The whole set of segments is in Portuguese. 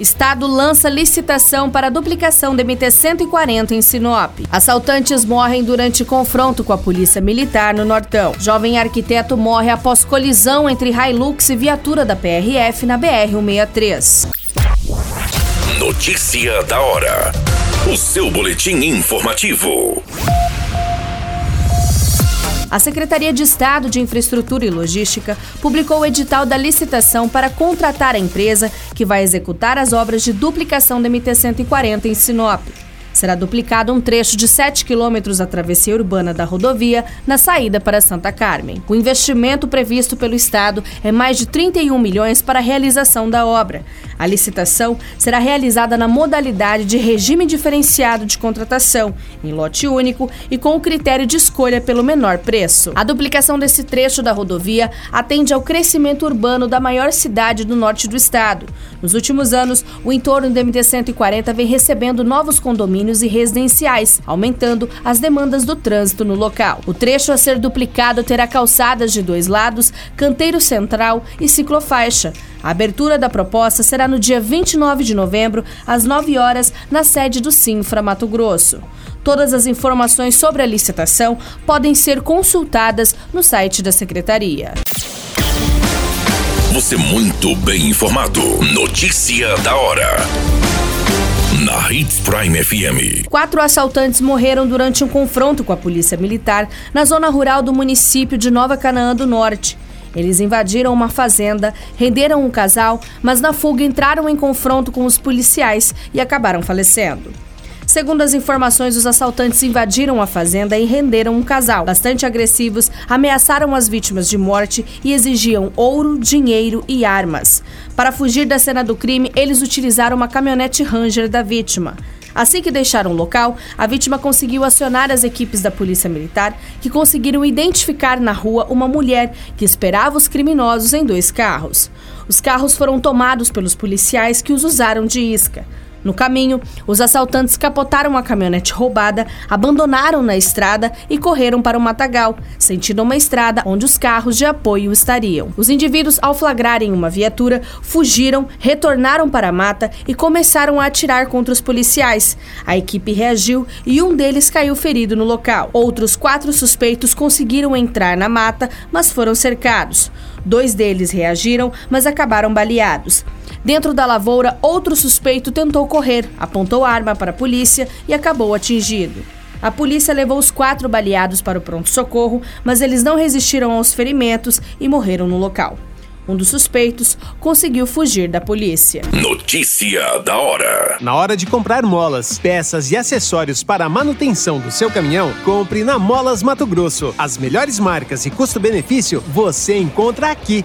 Estado lança licitação para a duplicação da MT-140 em Sinop. Assaltantes morrem durante confronto com a polícia militar no Nortão. Jovem arquiteto morre após colisão entre Hilux e viatura da PRF na BR-163. Notícia da hora. O seu boletim informativo. A Secretaria de Estado de Infraestrutura e Logística publicou o edital da licitação para contratar a empresa que vai executar as obras de duplicação da MT-140 em Sinop. Será duplicado um trecho de 7 quilômetros da travessia urbana da rodovia na saída para Santa Carmen. O investimento previsto pelo Estado é mais de 31 milhões para a realização da obra. A licitação será realizada na modalidade de regime diferenciado de contratação, em lote único e com o critério de escolha pelo menor preço. A duplicação desse trecho da rodovia atende ao crescimento urbano da maior cidade do norte do estado. Nos últimos anos, o entorno do MT-140 vem recebendo novos condomínios e residenciais, aumentando as demandas do trânsito no local. O trecho a ser duplicado terá calçadas de dois lados, canteiro central e ciclofaixa. A abertura da proposta será no dia 29 de novembro, às 9 horas, na sede do Sinfra Mato Grosso. Todas as informações sobre a licitação podem ser consultadas no site da Secretaria. Você muito bem informado. Notícia da hora. Na Hits Prime FM. Quatro assaltantes morreram durante um confronto com a polícia militar na zona rural do município de Nova Canaã do Norte. Eles invadiram uma fazenda, renderam um casal, mas na fuga entraram em confronto com os policiais e acabaram falecendo. Segundo as informações, os assaltantes invadiram a fazenda e renderam um casal. Bastante agressivos, ameaçaram as vítimas de morte e exigiam ouro, dinheiro e armas. Para fugir da cena do crime, eles utilizaram uma caminhonete Ranger da vítima. Assim que deixaram o local, a vítima conseguiu acionar as equipes da Polícia Militar, que conseguiram identificar na rua uma mulher que esperava os criminosos em dois carros. Os carros foram tomados pelos policiais que os usaram de isca. No caminho, os assaltantes capotaram a caminhonete roubada, abandonaram na estrada e correram para o matagal, sentindo uma estrada onde os carros de apoio estariam. Os indivíduos, ao flagrarem uma viatura, fugiram, retornaram para a mata e começaram a atirar contra os policiais. A equipe reagiu e um deles caiu ferido no local. Outros quatro suspeitos conseguiram entrar na mata, mas foram cercados. Dois deles reagiram, mas acabaram baleados. Dentro da lavoura, outro suspeito tentou correr, apontou arma para a polícia e acabou atingido. A polícia levou os quatro baleados para o pronto-socorro, mas eles não resistiram aos ferimentos e morreram no local. Um dos suspeitos conseguiu fugir da polícia. Notícia da hora. Na hora de comprar molas, peças e acessórios para a manutenção do seu caminhão, compre na Molas Mato Grosso. As melhores marcas e custo-benefício você encontra aqui.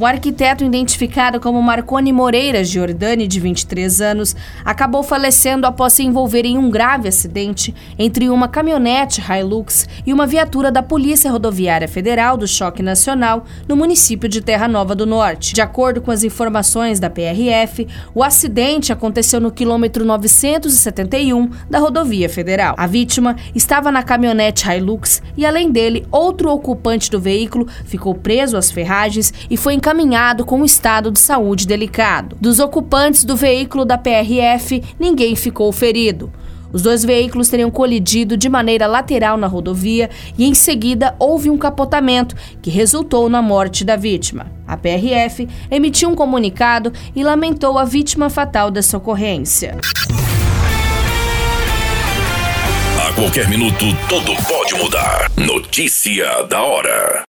O arquiteto identificado como Marconi Moreira Giordani, de 23 anos, acabou falecendo após se envolver em um grave acidente entre uma caminhonete Hilux e uma viatura da Polícia Rodoviária Federal do Choque Nacional no município de Terra Nova do Norte. De acordo com as informações da PRF, o acidente aconteceu no quilômetro 971 da rodovia federal. A vítima estava na caminhonete Hilux e, além dele, outro ocupante do veículo ficou preso às ferragens e foi encaminhado encaminhado com um estado de saúde delicado. Dos ocupantes do veículo da PRF, ninguém ficou ferido. Os dois veículos teriam colidido de maneira lateral na rodovia e, em seguida, houve um capotamento que resultou na morte da vítima. A PRF emitiu um comunicado e lamentou a vítima fatal dessa ocorrência. A qualquer minuto, tudo pode mudar. Notícia da hora.